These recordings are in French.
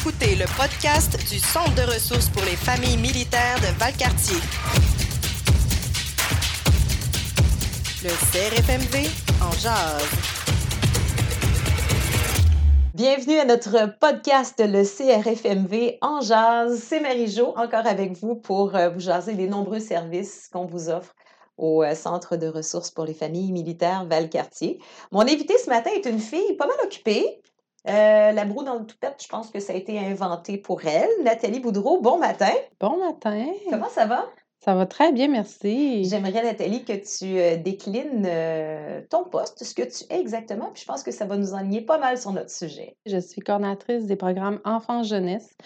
écoutez le podcast du Centre de ressources pour les familles militaires de Valcartier. Le CRFMV en jazz. Bienvenue à notre podcast, le CRFMV en jazz. C'est Marie-Jo, encore avec vous pour euh, vous jaser les nombreux services qu'on vous offre au euh, Centre de ressources pour les familles militaires Valcartier. Mon invité ce matin est une fille pas mal occupée. Euh, la broue dans le toupette, je pense que ça a été inventé pour elle. Nathalie Boudreau, bon matin. Bon matin. Comment ça va? Ça va très bien, merci. J'aimerais, Nathalie, que tu euh, déclines euh, ton poste, ce que tu es exactement, puis je pense que ça va nous enligner pas mal sur notre sujet. Je suis coordinatrice des programmes Enfants-Jeunesse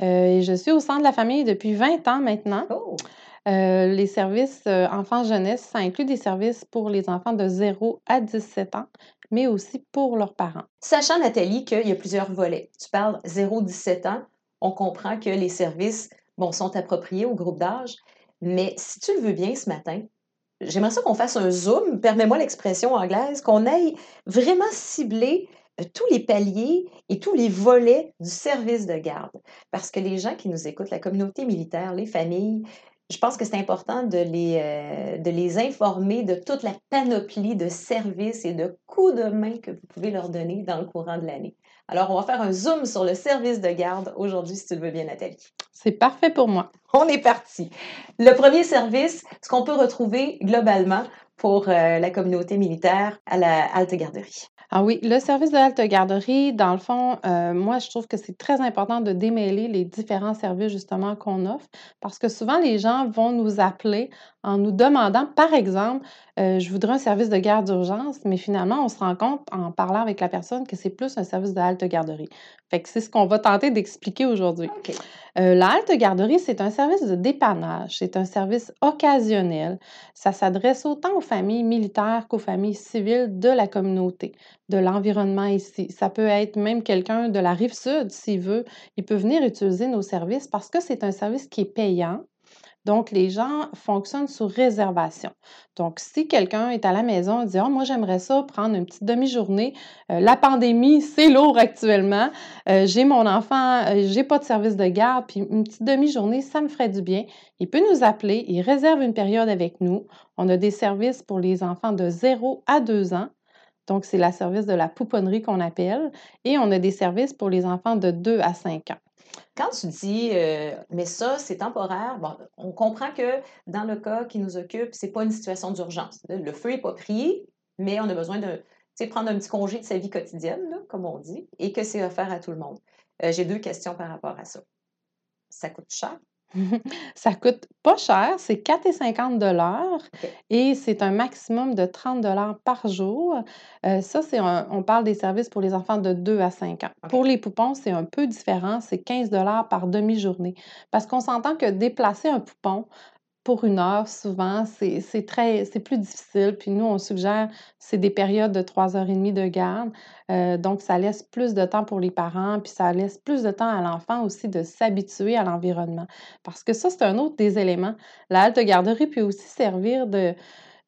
et je suis au centre de la famille depuis 20 ans maintenant. Oh! les services enfants-jeunesse, ça inclut des services pour les enfants de 0 à 17 ans, mais aussi pour leurs parents. Sachant, Nathalie, qu'il y a plusieurs volets. Tu parles 0-17 ans, on comprend que les services sont appropriés au groupe d'âge, mais si tu le veux bien ce matin, j'aimerais ça qu'on fasse un zoom, permets-moi l'expression anglaise, qu'on aille vraiment cibler euh, tous les paliers et tous les volets du service de garde. Parce que les gens qui nous écoutent, la communauté militaire, les familles, je pense que c'est important de les, euh, de les informer de toute la panoplie de services et de coups de main que vous pouvez leur donner dans le courant de l'année. Alors, on va faire un zoom sur le service de garde aujourd'hui, si tu le veux bien, Nathalie. C'est parfait pour moi. On est parti. Le premier service, ce qu'on peut retrouver globalement pour euh, la communauté militaire à la halte garderie. Ah oui, le service de halte garderie, dans le fond, euh, moi, je trouve que c'est très important de démêler les différents services justement qu'on offre parce que souvent les gens vont nous appeler en nous demandant, par exemple, euh, je voudrais un service de garde d'urgence, mais finalement, on se rend compte en parlant avec la personne que c'est plus un service de halte garderie. Fait que c'est ce qu'on va tenter d'expliquer aujourd'hui. Euh, la halte garderie, c'est un service de dépannage, c'est un service occasionnel. Ça s'adresse autant aux familles militaires qu'aux familles civiles de la communauté, de l'environnement ici. Ça peut être même quelqu'un de la rive sud, s'il veut. Il peut venir utiliser nos services parce que c'est un service qui est payant donc, les gens fonctionnent sur réservation. Donc, si quelqu'un est à la maison et dit oh, moi, j'aimerais ça prendre une petite demi-journée, euh, la pandémie, c'est lourd actuellement, euh, j'ai mon enfant, euh, j'ai pas de service de garde, puis une petite demi-journée, ça me ferait du bien. Il peut nous appeler, il réserve une période avec nous. On a des services pour les enfants de 0 à 2 ans. Donc, c'est la service de la pouponnerie qu'on appelle. Et on a des services pour les enfants de 2 à 5 ans. Quand tu dis, euh, mais ça, c'est temporaire, on comprend que dans le cas qui nous occupe, ce n'est pas une situation d'urgence. Le feu n'est pas pris, mais on a besoin de prendre un petit congé de sa vie quotidienne, comme on dit, et que c'est offert à tout le monde. Euh, j'ai deux questions par rapport à ça. Ça coûte cher? Ça coûte pas cher, c'est 4,50 dollars et c'est un maximum de 30 dollars par jour. Euh, ça, c'est on parle des services pour les enfants de 2 à 5 ans. Pour les poupons, c'est un peu différent, c'est 15 dollars par demi-journée. Parce qu'on s'entend que déplacer un poupon, pour une heure, souvent, c'est très, c'est plus difficile. Puis nous, on suggère, c'est des périodes de trois heures et demie de garde. Euh, donc, ça laisse plus de temps pour les parents, puis ça laisse plus de temps à l'enfant aussi de s'habituer à l'environnement. Parce que ça, c'est un autre des éléments. La halte garderie peut aussi servir de,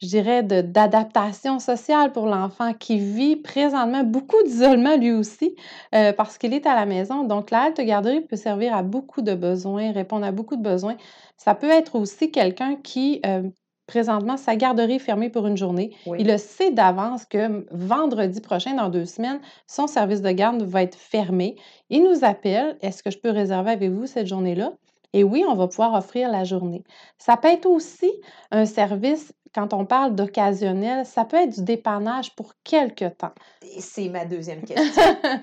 je dirais, d'adaptation sociale pour l'enfant qui vit présentement beaucoup d'isolement lui aussi euh, parce qu'il est à la maison. Donc, la halte garderie peut servir à beaucoup de besoins, répondre à beaucoup de besoins. Ça peut être aussi quelqu'un qui, euh, présentement, sa garderie est fermée pour une journée. Il le sait d'avance que vendredi prochain, dans deux semaines, son service de garde va être fermé. Il nous appelle, est-ce que je peux réserver avec vous cette journée-là? Et oui, on va pouvoir offrir la journée. Ça peut être aussi un service quand on parle d'occasionnel, ça peut être du dépannage pour quelque temps. C'est ma deuxième question.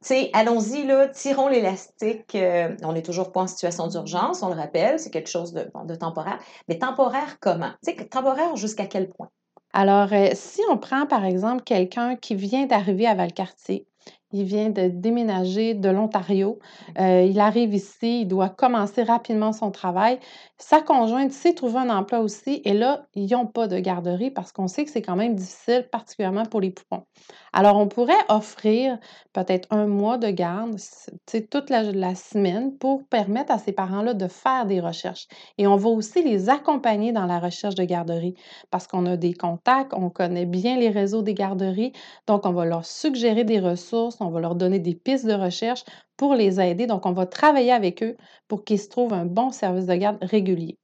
sais, allons-y, là, tirons l'élastique. Euh, on n'est toujours pas en situation d'urgence, on le rappelle, c'est quelque chose de, de, temporaire. Mais temporaire comment? Temporaire jusqu'à quel point? Alors, euh, si on prend par exemple quelqu'un qui vient d'arriver à Valcartier, il vient de déménager de l'Ontario. Euh, il arrive ici, il doit commencer rapidement son travail. Sa conjointe sait trouver un emploi aussi et là, ils n'ont pas de garderie parce qu'on sait que c'est quand même difficile, particulièrement pour les poupons. Alors, on pourrait offrir peut-être un mois de garde, toute la, la, semaine pour permettre à ces parents-là de faire des recherches. Et on va aussi les accompagner dans la recherche de garderie parce qu'on a des contacts, on connaît bien les réseaux des garderies, donc on va leur suggérer des ressources, on va leur donner des pistes de recherche pour les aider. Donc, on va travailler avec eux pour qu'ils se trouvent un bon service de garde régulier.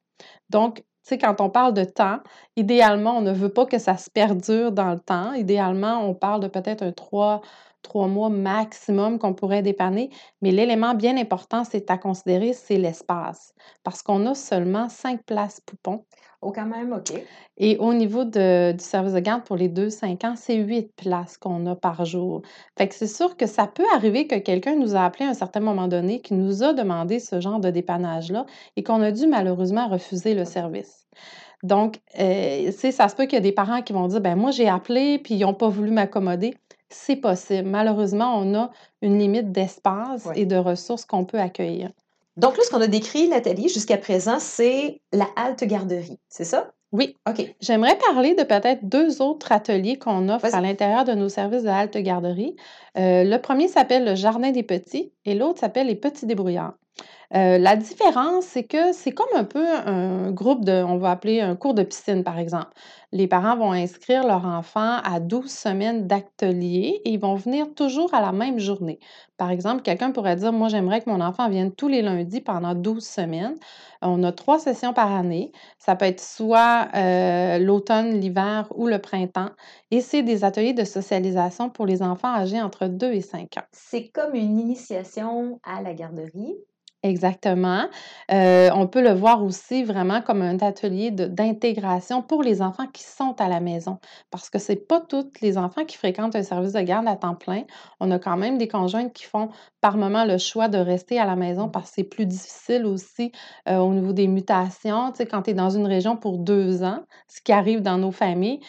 Donc, tu sais, quand on parle de temps, idéalement, on ne veut pas que ça se perdure dans le temps. Idéalement, on parle de peut-être un trois, trois mois maximum qu'on pourrait dépanner. Mais l'élément bien important, c'est à considérer, c'est l'espace. Parce qu'on a seulement cinq places poupons. Oh, quand même, OK. Et au niveau de- du service de garde pour les 2-5 ans, c'est 8 places qu'on a par jour. Fait que c'est sûr que ça peut arriver que quelqu'un nous a appelé à un certain moment donné, qui nous a demandé ce genre de dépannage-là et qu'on a dû malheureusement refuser le service. Donc, euh, ça se peut qu'il y a des parents qui vont dire, ben moi j'ai appelé puis ils n'ont pas voulu m'accommoder. C'est possible. Malheureusement, on a une limite d'espace et de ressources qu'on peut accueillir. Donc là, ce qu'on a décrit, Nathalie, jusqu'à présent, c'est la halte garderie. C'est ça? Oui, OK. J'aimerais parler de peut-être deux autres ateliers qu'on offre à l'intérieur de nos services de halte garderie. Euh, le premier s'appelle le Jardin des petits et l'autre s'appelle les petits débrouillards. Euh, la différence, c'est que c'est comme un peu un groupe de, on va appeler un cours de piscine, par exemple. Les parents vont inscrire leur enfant à 12 semaines d'atelier et ils vont venir toujours à la même journée. Par exemple, quelqu'un pourrait dire, moi, j'aimerais que mon enfant vienne tous les lundis pendant 12 semaines. On a trois sessions par année. Ça peut être soit euh, l'automne, l'hiver ou le printemps. Et c'est des ateliers de socialisation pour les enfants âgés entre 2 et 5 ans. C'est comme une initiation à la garderie. Exactement. Euh, on peut le voir aussi vraiment comme un atelier d'intégration pour les enfants qui sont à la maison. Parce que c'est pas tous les enfants qui fréquentent un service de garde à temps plein. On a quand même des conjointes qui font par moment le choix de rester à la maison parce que c'est plus difficile aussi euh, au niveau des mutations. Tu sais, quand tu es dans une région pour deux ans, ce qui arrive dans nos familles,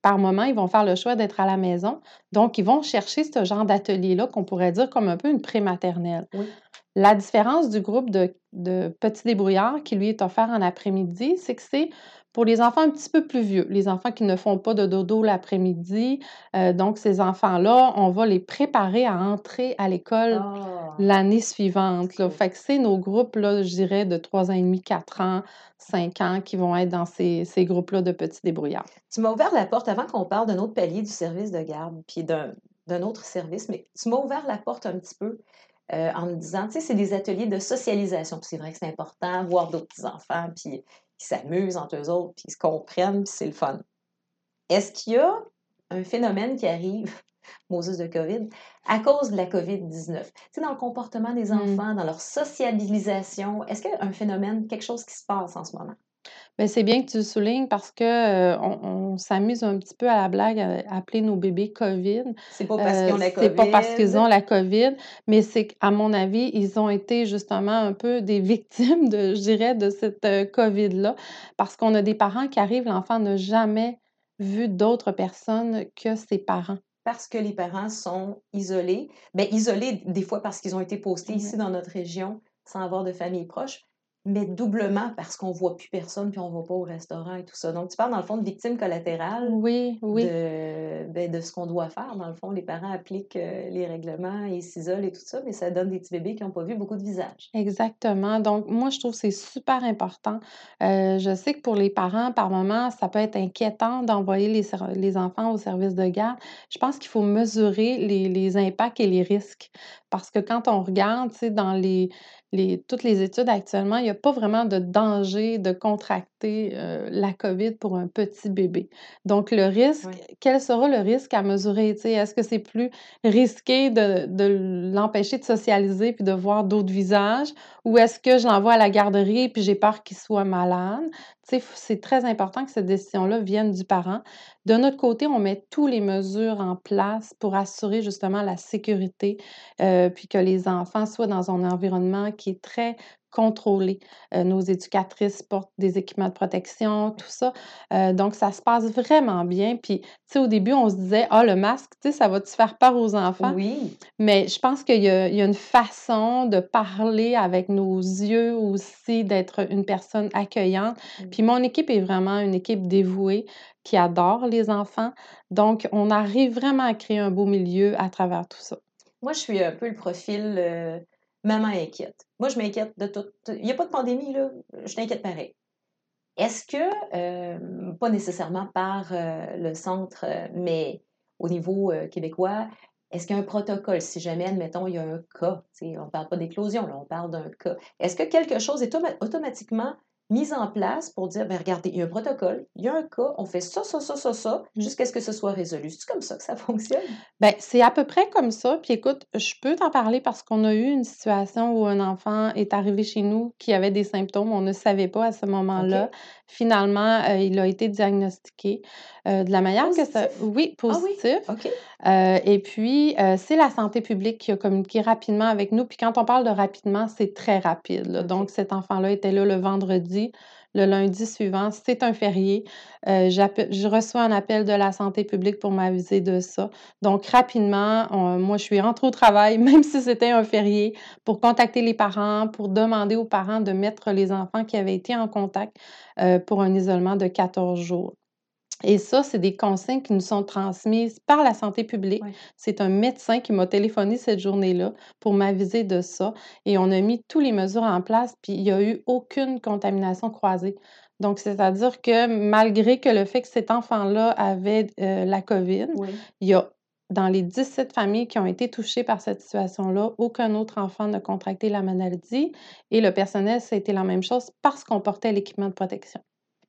par moment, ils vont faire le choix d'être à la maison. Donc, ils vont chercher ce genre d'atelier-là qu'on pourrait dire comme un peu une prématernelle. Oui. La différence du groupe de, de petits débrouillards qui lui est offert en après-midi, c'est que c'est pour les enfants un petit peu plus vieux, les enfants qui ne font pas de dodo l'après-midi. Euh, donc, ces enfants-là, on va les préparer à entrer à l'école Ah. l'année suivante. Là. Fait que c'est nos groupes, là, je dirais, de 3 ans et demi, 4 ans, 5 ans qui vont être dans ces, ces groupes-là de petits débrouillards. Tu m'as ouvert la porte avant qu'on parle d'un autre palier du service de garde, puis d'un d'un autre service, mais tu m'as ouvert la porte un petit peu euh, en me disant, tu sais, c'est des ateliers de socialisation, puis c'est vrai que c'est important, voir d'autres petits-enfants, puis qui s'amusent entre eux autres, puis ils se comprennent, puis c'est le fun. Est-ce qu'il y a un phénomène qui arrive, Moses de COVID, à cause de la COVID-19? Tu sais, dans le comportement des Mm. enfants, dans leur sociabilisation, est-ce qu'il y a un phénomène, quelque chose qui se passe en ce moment? Ben, c'est bien que tu le soulignes parce que euh, on, on s'amuse un petit peu à la blague à appeler nos bébés COVID. C'est pas parce qu'ils ont la Euh, COVID. c'est pas parce qu'ils ont la COVID, mais c'est qu'à mon avis, ils ont été justement un peu des victimes de, je dirais, de cette euh, COVID-là, parce qu'on a des parents qui arrivent, l'enfant n'a jamais vu d'autres personnes que ses parents. parce que les parents sont isolés. Bien, isolés des fois parce qu'ils ont été postés Mhm. ici dans notre région sans avoir de famille proche, mais doublement parce qu'on voit plus personne puis on va pas au restaurant et tout ça. Donc, tu parles dans le fond de victimes collatérales Oui, oui. de, ben, de ce qu'on doit faire. Dans le fond, les parents appliquent euh, les règlements et s'isolent et tout ça, mais ça donne des petits bébés qui n'ont pas vu beaucoup de visages. Exactement. Donc, moi, je trouve que c'est super important. Euh, je sais que pour les parents, par moment, ça peut être inquiétant d'envoyer les, les enfants au service de garde. Je pense qu'il faut mesurer les, les impacts et les risques. Parce que quand on regarde, tu sais, dans les, les, toutes les études actuellement, il n'y a pas vraiment de danger de contracter euh, la COVID pour un petit bébé. Donc, le risque, Oui. quel sera le risque à mesurer? Tu sais, Est-ce que c'est plus risqué de, de l'empêcher de socialiser puis de voir d'autres visages? Ou est-ce que je l'envoie à la garderie puis j'ai peur qu'il soit malade? Tu sais, f- c'est très important que cette décision-là vienne du parent. De notre côté, on met toutes les mesures en place pour assurer justement la sécurité, euh, puis que les enfants soient dans un environnement qui est très contrôlé. Euh, nos éducatrices portent des équipements de protection, tout ça. Euh, donc, ça se passe vraiment bien. Puis, tu sais, au début, on se disait, ah, le masque, tu sais, ça va-tu faire peur aux enfants? Oui, Mais je pense qu'il y y a une façon de parler avec nos yeux aussi, d'être une personne accueillante. Puis mon équipe est vraiment une équipe dévouée qui adore les enfants. Donc, on arrive vraiment à créer un beau milieu à travers tout ça. moi, je suis un peu le profil euh, maman inquiète. Moi, je m'inquiète de tout. Il n'y a pas de pandémie, là. Je t'inquiète pareil. Est-ce que, euh, pas nécessairement par euh, le centre, euh, mais au niveau québécois, Est-ce qu'il y a un protocole? Si jamais, admettons, il y a un cas, on ne parle pas d'éclosion, on parle d'un cas. Est-ce que quelque chose est automatiquement mise en place pour dire, bien, regardez, il y a un protocole, il y a un cas, on fait ça, ça, ça, ça, ça, mmh. jusqu'à ce que ce soit résolu. C'est comme ça que ça fonctionne? Bien, c'est à peu près comme ça. Puis écoute, je peux t'en parler parce qu'on a eu une situation où un enfant est arrivé chez nous qui avait des symptômes. On ne savait pas à ce moment-là. Finalement, euh, il a été diagnostiqué euh, de la manière que ça. Oui, ah positif. Euh, et puis, c'est la santé publique qui a communiqué rapidement avec nous. Puis quand on parle de rapidement, c'est très rapide. Donc, cet enfant-là était là le vendredi. Le lundi suivant, c'est un férié. je reçois un appel de la santé publique pour m'aviser de ça. Donc, rapidement, moi, je suis rentrée au travail, même si c'était un férié, pour contacter les parents, pour demander aux parents de mettre les enfants qui avaient été en contact pour un isolement de 14 jours. Et ça, c'est des consignes qui nous sont transmises par la santé publique. C'est un médecin qui m'a téléphoné cette journée-là pour m'aviser de ça. Et on a mis toutes les mesures en place, puis il n'y a eu aucune contamination croisée. Donc, c'est-à-dire que malgré que le fait que cet enfant-là avait euh, la COVID, il y a dans les 17 familles qui ont été touchées par cette situation-là, aucun autre enfant n'a contracté la maladie et le personnel, ça a été la même chose parce qu'on portait l'équipement de protection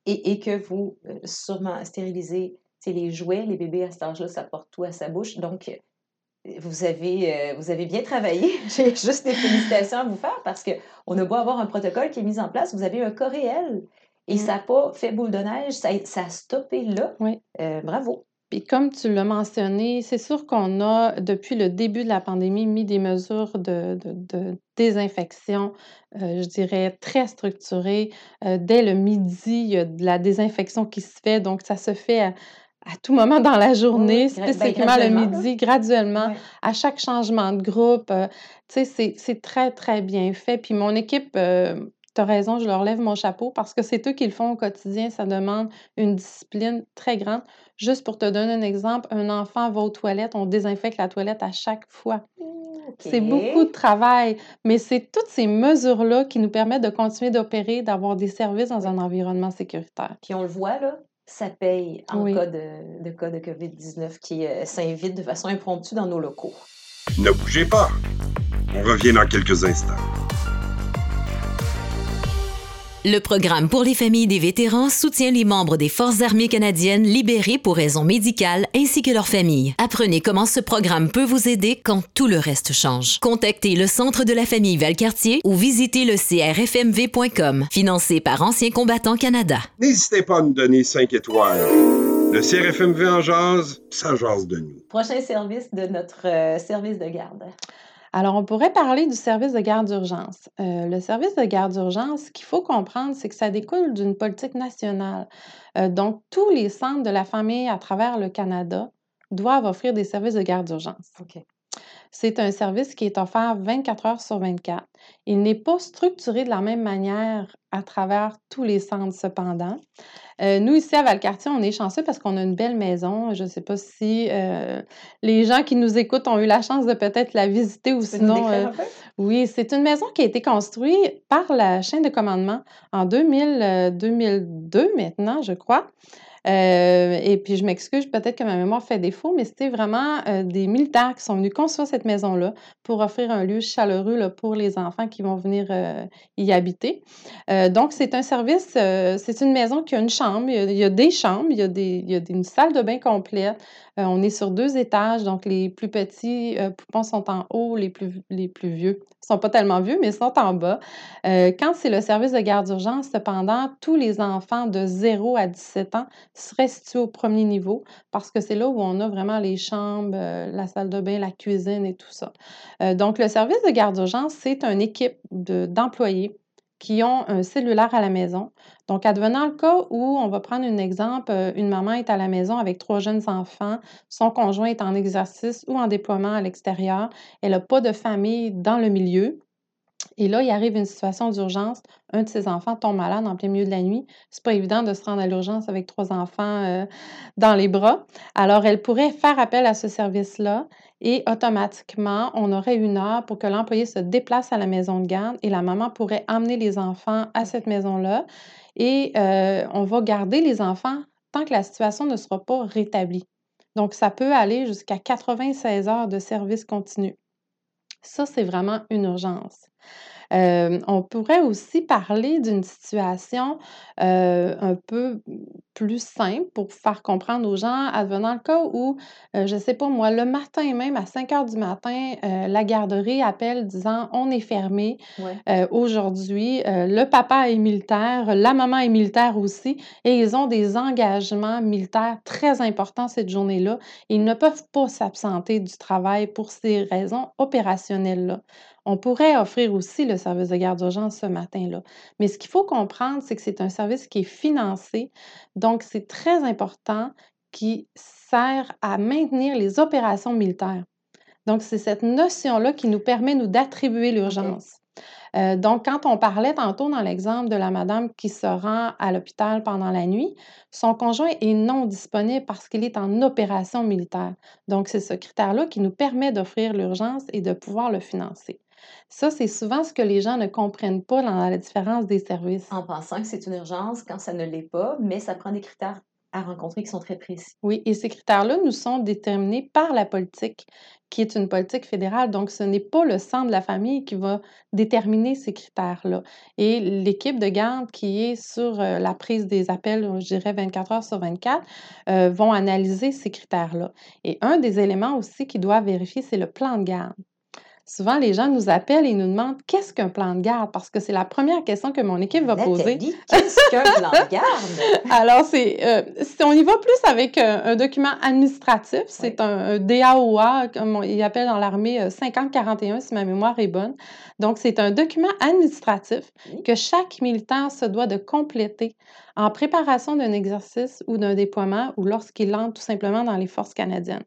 et, que vous, euh, sûrement, stérilisez les jouets. Les bébés à cet âge-là, ça porte tout à sa bouche. Donc, euh, vous avez, euh, vous avez bien travaillé. J'ai juste des félicitations à vous faire parce qu'on a beau avoir un protocole qui est mis en place, vous avez un cas réel. Et ça n'a pas fait boule de neige, ça, ça a stoppé là. Oui. bravo. Puis comme tu l'as mentionné, c'est sûr qu'on a, depuis le début de la pandémie, mis des mesures de, désinfection, euh, je dirais, très structurées. Euh, dès le midi, il y a de la désinfection qui se fait, donc ça se fait à, tout moment dans la journée, ben, spécifiquement le midi, graduellement, à chaque changement de groupe. Euh, tu sais, c'est très, très bien fait. Puis mon équipe tu as raison, je leur lève mon chapeau parce que c'est eux qui le font au quotidien. Ça demande une discipline très grande. Juste pour te donner un exemple, un enfant va aux toilettes, on désinfecte la toilette à chaque fois. C'est beaucoup de travail, mais c'est toutes ces mesures-là qui nous permettent de continuer d'opérer, d'avoir des services dans un environnement sécuritaire. Puis on le voit, là, ça paye en cas de, cas de COVID-19 qui euh, s'invite de façon impromptue dans nos locaux. Ne bougez pas. On revient dans quelques instants. Le programme pour les familles des vétérans soutient les membres des Forces armées canadiennes libérés pour raisons médicales ainsi que leurs familles. Apprenez comment ce programme peut vous aider quand tout le reste change. Contactez le Centre de la famille Valcartier ou visitez le crfmv.com, financé par Anciens combattants Canada. N'hésitez pas à nous donner 5 étoiles. Le CRFMV en jase, ça jase de nous. Prochain service de notre euh, service de garde. Alors, on pourrait parler du service de garde d'urgence. Euh, le service de garde d'urgence, ce qu'il faut comprendre, c'est que ça découle d'une politique nationale. Euh, donc, tous les centres de la famille à travers le Canada doivent offrir des services de garde d'urgence. C'est un service qui est offert 24 heures sur 24. Il n'est pas structuré de la même manière à travers tous les centres cependant. Euh, nous, ici à Valcartier, on est chanceux parce qu'on a une belle maison. Je ne sais pas si euh, les gens qui nous écoutent ont eu la chance de peut-être la visiter ou sinon. Euh, oui, c'est une maison qui a été construite par la chaîne de commandement en 2000, 2002 maintenant, je crois. Euh, et puis, je m'excuse, peut-être que ma mémoire fait défaut, mais c'était vraiment euh, des militaires qui sont venus construire cette maison-là pour offrir un lieu chaleureux pour les enfants qui vont venir euh, y habiter. donc, c'est un service, c'est une maison qui a une chambre, il y a, des chambres, il y a, des, il y a une salle de bain complète. On est sur deux étages, donc les plus petits poupons sont en haut, les plus, vieux ne sont pas tellement vieux, mais sont en bas. quand c'est le service de garde d'urgence, cependant, tous les enfants de 0 à 17 ans serait situé au premier niveau parce que c'est là où on a vraiment les chambres, euh, la salle de bain, la cuisine et tout ça. Euh, donc, le service de garde d'urgence, c'est une équipe d'employés qui ont un cellulaire à la maison. Donc, advenant le cas où on va prendre un exemple, euh, une maman est à la maison avec trois jeunes enfants, son conjoint est en exercice ou en déploiement à l'extérieur, elle n'a pas de famille dans le milieu, et là, il arrive une situation d'urgence. Un de ses enfants tombe malade en plein milieu de la nuit. C'est pas évident de se rendre à l'urgence avec trois enfants euh, dans les bras. Alors, elle pourrait faire appel à ce service-là et automatiquement, on aurait une heure pour que l'employé se déplace à la maison de garde et la maman pourrait amener les enfants à cette maison-là. Et euh, on va garder les enfants tant que la situation ne sera pas rétablie. Donc, ça peut aller jusqu'à 96 heures de service continu. Ça, c'est vraiment une urgence. Euh, on pourrait aussi parler d'une situation euh, un peu plus simple pour faire comprendre aux gens, advenant le cas où, euh, je ne sais pas moi, le matin même, à 5 heures du matin, la garderie appelle disant on est fermé aujourd'hui. le papa est militaire, la maman est militaire aussi, et ils ont des engagements militaires très importants cette journée-là. Ils ne peuvent pas s'absenter du travail pour ces raisons opérationnelles-là. On pourrait offrir aussi le service de garde d'urgence ce matin-là. Mais ce qu'il faut comprendre, c'est que c'est un service qui est financé. Donc, c'est très important qui sert à maintenir les opérations militaires. Donc, c'est cette notion-là qui nous permet, nous, d'attribuer l'urgence. Euh, donc, quand on parlait tantôt dans l'exemple de la madame qui se rend à l'hôpital pendant la nuit, son conjoint est non disponible parce qu'il est en opération militaire. Donc, c'est ce critère-là qui nous permet d'offrir l'urgence et de pouvoir le financer. Ça, c'est souvent ce que les gens ne comprennent pas dans la différence des services. En pensant que c'est une urgence quand ça ne l'est pas, mais ça prend des critères à rencontrer qui sont très précis. Oui, et ces critères-là nous sont déterminés par la politique, qui est une politique fédérale. Donc, ce n'est pas le centre de la famille qui va déterminer ces critères-là. Et l'équipe de garde qui est sur euh, la prise des appels, je dirais 24 heures sur 24, euh, vont analyser ces critères-là. Et un des éléments aussi qu'ils doivent vérifier, c'est le plan de garde. Souvent, les gens nous appellent et nous demandent qu'est-ce qu'un plan de garde? Parce que c'est la première question que mon équipe va poser. Qu'est-ce qu'un plan de garde? Alors, c'est, euh, si on y va plus avec euh, un, document administratif, c'est un, DAOA, comme on, il appelle dans l'armée 5041, euh, si ma mémoire est bonne. Donc, c'est un document administratif que chaque militant se doit de compléter en préparation d'un exercice ou d'un déploiement ou lorsqu'il entre tout simplement dans les forces canadiennes.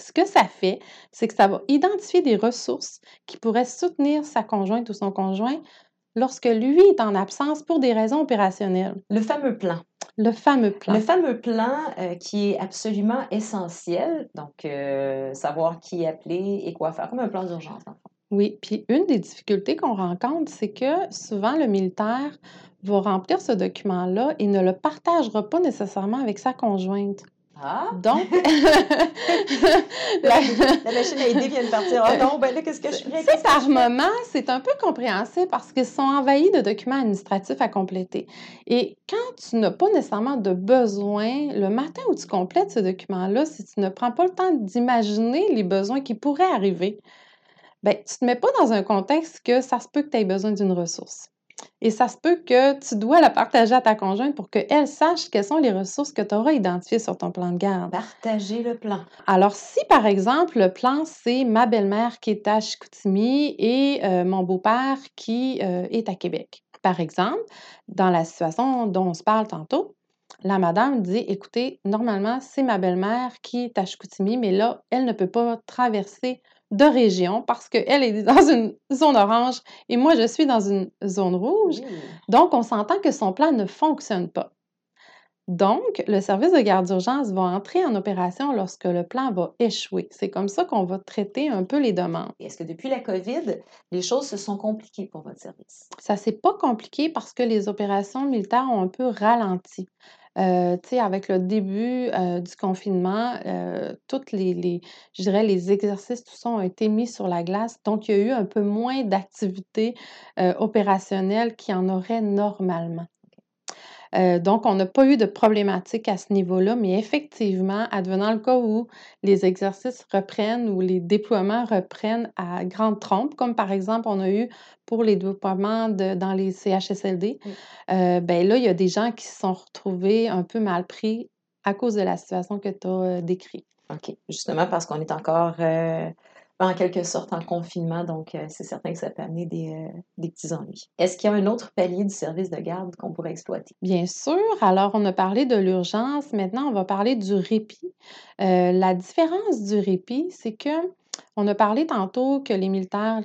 Ce que ça fait, c'est que ça va identifier des ressources qui pourraient soutenir sa conjointe ou son conjoint lorsque lui est en absence pour des raisons opérationnelles. Le fameux plan. Le fameux plan. Le fameux plan euh, qui est absolument essentiel. Donc, euh, savoir qui appeler et quoi faire, comme un plan d'urgence, en Oui, puis une des difficultés qu'on rencontre, c'est que souvent le militaire va remplir ce document-là et ne le partagera pas nécessairement avec sa conjointe. Ah! Donc, la, machine à aider vient de partir. Oh non, ben là, qu'est-ce que je fais? par moment, c'est un peu compréhensible parce qu'ils sont envahis de documents administratifs à compléter. Et quand tu n'as pas nécessairement de besoin, le matin où tu complètes ce document-là, si tu ne prends pas le temps d'imaginer les besoins qui pourraient arriver, ben, tu ne te mets pas dans un contexte que ça se peut que tu aies besoin d'une ressource. Et ça se peut que tu dois la partager à ta conjointe pour qu'elle sache quelles sont les ressources que tu auras identifiées sur ton plan de garde. Partager le plan. Alors, si par exemple, le plan, c'est ma belle-mère qui est à Chicoutimi et euh, mon beau-père qui euh, est à Québec. Par exemple, dans la situation dont on se parle tantôt, la madame dit Écoutez, normalement, c'est ma belle-mère qui est à Chicoutimi, mais là, elle ne peut pas traverser de région parce qu'elle est dans une zone orange et moi, je suis dans une zone rouge. Donc, on s'entend que son plan ne fonctionne pas. Donc, le service de garde d'urgence va entrer en opération lorsque le plan va échouer. C'est comme ça qu'on va traiter un peu les demandes. Est-ce que depuis la COVID, les choses se sont compliquées pour votre service? Ça s'est pas compliqué parce que les opérations militaires ont un peu ralenti. Euh, avec le début euh, du confinement, euh, toutes les, les, je dirais, les exercices, tout ça ont été mis sur la glace. Donc, il y a eu un peu moins d'activités opérationnelles qu'il y en aurait normalement. Euh, donc, on n'a pas eu de problématique à ce niveau-là, mais effectivement, advenant le cas où les exercices reprennent ou les déploiements reprennent à grande trompe, comme par exemple on a eu pour les déploiements dans les CHSLD, euh, ben là, il y a des gens qui se sont retrouvés un peu mal pris à cause de la situation que tu as euh, décrite. OK. Justement parce qu'on est encore en quelque sorte en confinement, donc euh, c'est certain que ça peut amener des, euh, des petits ennuis. Est-ce qu'il y a un autre palier du service de garde qu'on pourrait exploiter? Bien sûr. Alors, on a parlé de l'urgence. Maintenant, on va parler du répit. Euh, la différence du répit, c'est que on a parlé tantôt que les militaires,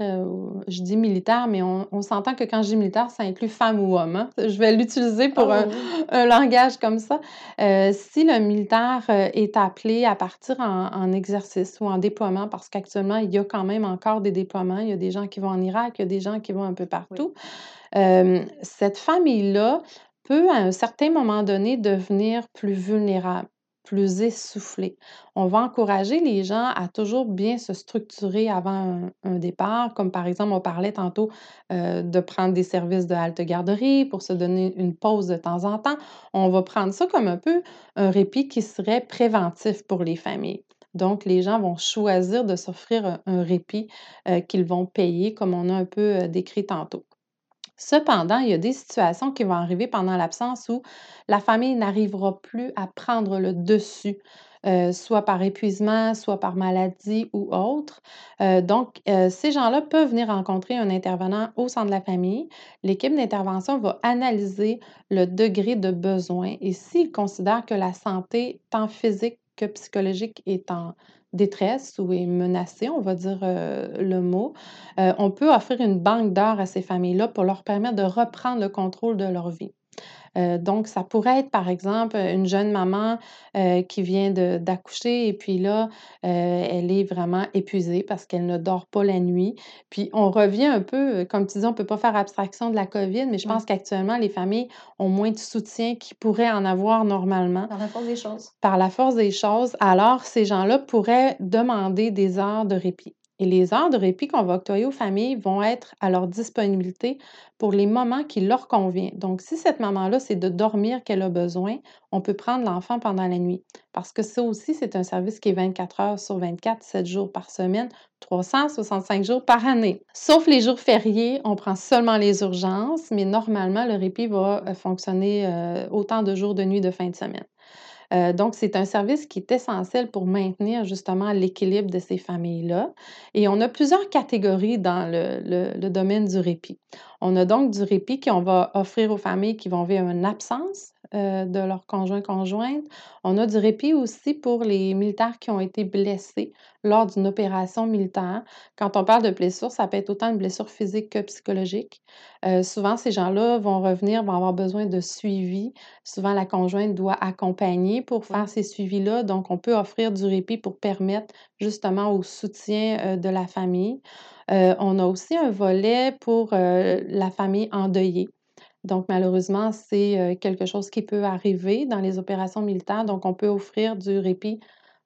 je dis militaires, mais on, s'entend que quand je dis militaire, ça inclut femme ou homme. Hein. Je vais l'utiliser pour un, oh! langage comme ça. Euh, si le militaire euh, est appelé à partir en, exercice ou en déploiement, parce qu'actuellement, il y a quand même encore des déploiements, il y a des gens qui vont en Irak, il y a des gens qui vont un peu partout, euh, cette famille-là peut, à un certain moment donné, devenir plus vulnérable. Plus essoufflés. On va encourager les gens à toujours bien se structurer avant un, départ, comme par exemple, on parlait tantôt euh, de prendre des services de halte garderie pour se donner une pause de temps en temps. On va prendre ça comme un peu un répit qui serait préventif pour les familles. Donc, les gens vont choisir de s'offrir un, répit euh, qu'ils vont payer, comme on a un peu euh, décrit tantôt. Cependant, il y a des situations qui vont arriver pendant l'absence où la famille n'arrivera plus à prendre le dessus, euh, soit par épuisement, soit par maladie ou autre. donc, ces gens-là peuvent venir rencontrer un intervenant au sein de la famille. L'équipe d'intervention va analyser le degré de besoin et s'ils considèrent que la santé, tant physique que psychologique est en détresse ou est menacée, on va dire euh, le mot, euh, on peut offrir une banque d'heures à ces familles-là pour leur permettre de reprendre le contrôle de leur vie. Euh, donc, ça pourrait être, par exemple, une jeune maman euh, qui vient d'accoucher et puis là, euh, elle est vraiment épuisée parce qu'elle ne dort pas la nuit. Puis, on revient un peu, comme tu dis, on ne peut pas faire abstraction de la COVID, mais je pense qu'actuellement, les familles ont moins de soutien qu'ils pourraient en avoir normalement. Par la force des choses. Par la force des choses. Alors, ces gens-là pourraient demander des heures de répit. Et les heures de répit qu'on va octroyer aux familles vont être à leur disponibilité pour les moments qui leur conviennent. Donc, si cette maman-là, c'est de dormir qu'elle a besoin, on peut prendre l'enfant pendant la nuit. Parce que ça aussi, c'est un service qui est 24 heures sur 24, 7 jours par semaine, 365 jours par année. Sauf les jours fériés, on prend seulement les urgences, mais normalement, le répit va euh, fonctionner euh, autant de jours de nuit de fin de semaine. Euh, donc, c'est un service qui est essentiel pour maintenir justement l'équilibre de ces familles-là. Et on a plusieurs catégories dans le, domaine du répit. On a donc du répit qu'on va offrir aux familles qui vont vivre une absence euh, de leur conjoint-conjointe. On a du répit aussi pour les militaires qui ont été blessés lors d'une opération militaire. Quand on parle de blessures, ça peut être autant une blessure physique que psychologique. Euh, souvent, ces gens-là vont revenir, vont avoir besoin de suivi. Souvent, la conjointe doit accompagner pour faire ces suivis-là. Donc, on peut offrir du répit pour permettre justement au soutien euh, de la famille. on a aussi un volet pour la famille endeuillée. Donc, malheureusement, c'est quelque chose qui peut arriver dans les opérations militaires. Donc, on peut offrir du répit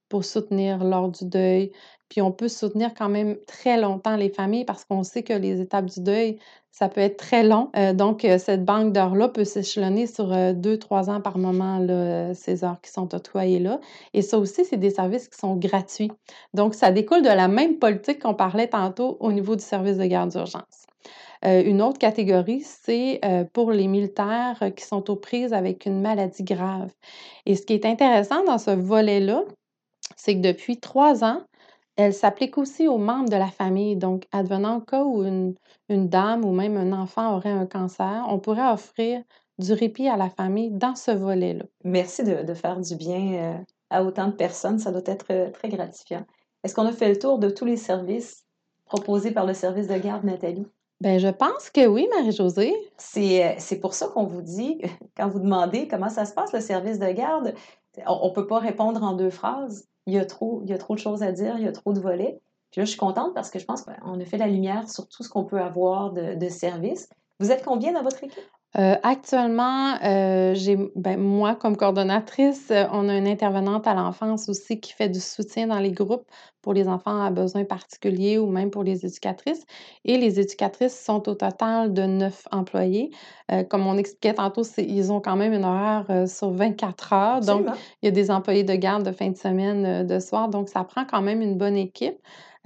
pour soutenir lors du deuil. Puis, on peut soutenir quand même très longtemps les familles parce qu'on sait que les étapes du deuil, ça peut être très long. donc, cette banque d'heures-là peut s'échelonner sur deux, trois ans par moment, ces heures qui sont octroyées là. Et ça aussi, c'est des services qui sont gratuits. Donc, ça découle de la même politique qu'on parlait tantôt au niveau du service de garde d'urgence. Euh, une autre catégorie, c'est euh, pour les militaires euh, qui sont aux prises avec une maladie grave. Et ce qui est intéressant dans ce volet-là, c'est que depuis trois ans, elle s'applique aussi aux membres de la famille. Donc, advenant au cas où une, dame ou même un enfant aurait un cancer, on pourrait offrir du répit à la famille dans ce volet-là. Merci de, faire du bien à autant de personnes. Ça doit être très gratifiant. Est-ce qu'on a fait le tour de tous les services proposés par le service de garde, Nathalie? Ben, je pense que oui, Marie-Josée. C'est, euh, c'est pour ça qu'on vous dit, quand vous demandez comment ça se passe, le service de garde, on ne peut pas répondre en deux phrases. Il y, a trop, il y a trop de choses à dire, il y a trop de volets. Puis là, je suis contente parce que je pense qu'on a fait la lumière sur tout ce qu'on peut avoir de, de services. Vous êtes combien dans votre équipe? Euh, actuellement, euh, j'ai, ben, moi, comme coordonnatrice, euh, on a une intervenante à l'enfance aussi qui fait du soutien dans les groupes pour les enfants à besoins particuliers ou même pour les éducatrices. Et les éducatrices sont au total de neuf employés. comme on expliquait tantôt, ils ont quand même une horaire sur 24 heures. Donc, il y a des employés de garde de fin de semaine, de soir. Donc, ça prend quand même une bonne équipe.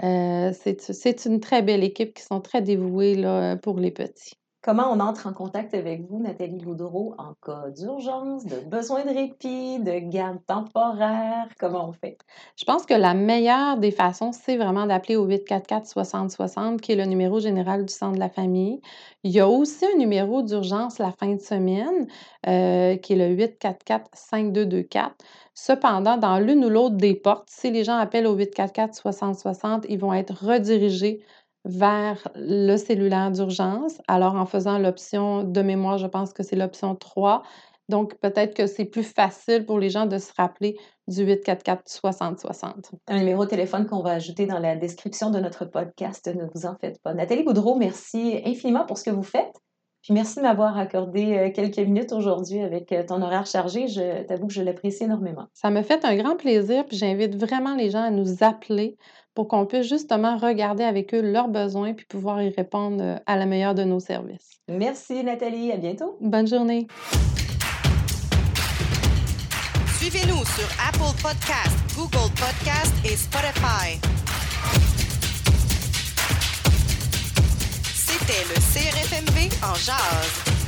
c'est, une très belle équipe qui sont très dévouées là, pour les petits. Comment on entre en contact avec vous, Nathalie Boudreau, en cas d'urgence, de besoin de répit, de garde temporaire? Comment on fait? Je pense que la meilleure des façons, c'est vraiment d'appeler au 844-6060, qui est le numéro général du centre de la famille. Il y a aussi un numéro d'urgence la fin de semaine, euh, qui est le 844-5224. Cependant, dans l'une ou l'autre des portes, si les gens appellent au 844-6060, ils vont être redirigés vers le cellulaire d'urgence. Alors, en faisant l'option de mémoire, je pense que c'est l'option 3. Donc, peut-être que c'est plus facile pour les gens de se rappeler du 844-6060. Un numéro de téléphone qu'on va ajouter dans la description de notre podcast, ne vous en faites pas. Nathalie Boudreau, merci infiniment pour ce que vous faites. Puis merci de m'avoir accordé euh, quelques minutes aujourd'hui avec euh, ton horaire chargé. Je t'avoue que je l'apprécie énormément. Ça me fait un grand plaisir, puis j'invite vraiment les gens à nous appeler pour qu'on puisse justement regarder avec eux leurs besoins puis pouvoir y répondre euh, à la meilleure de nos services. Merci Nathalie, à bientôt. Bonne journée. Suivez-nous sur Apple Podcast, Google Podcast et Spotify. C'était le CRFMV en jazz.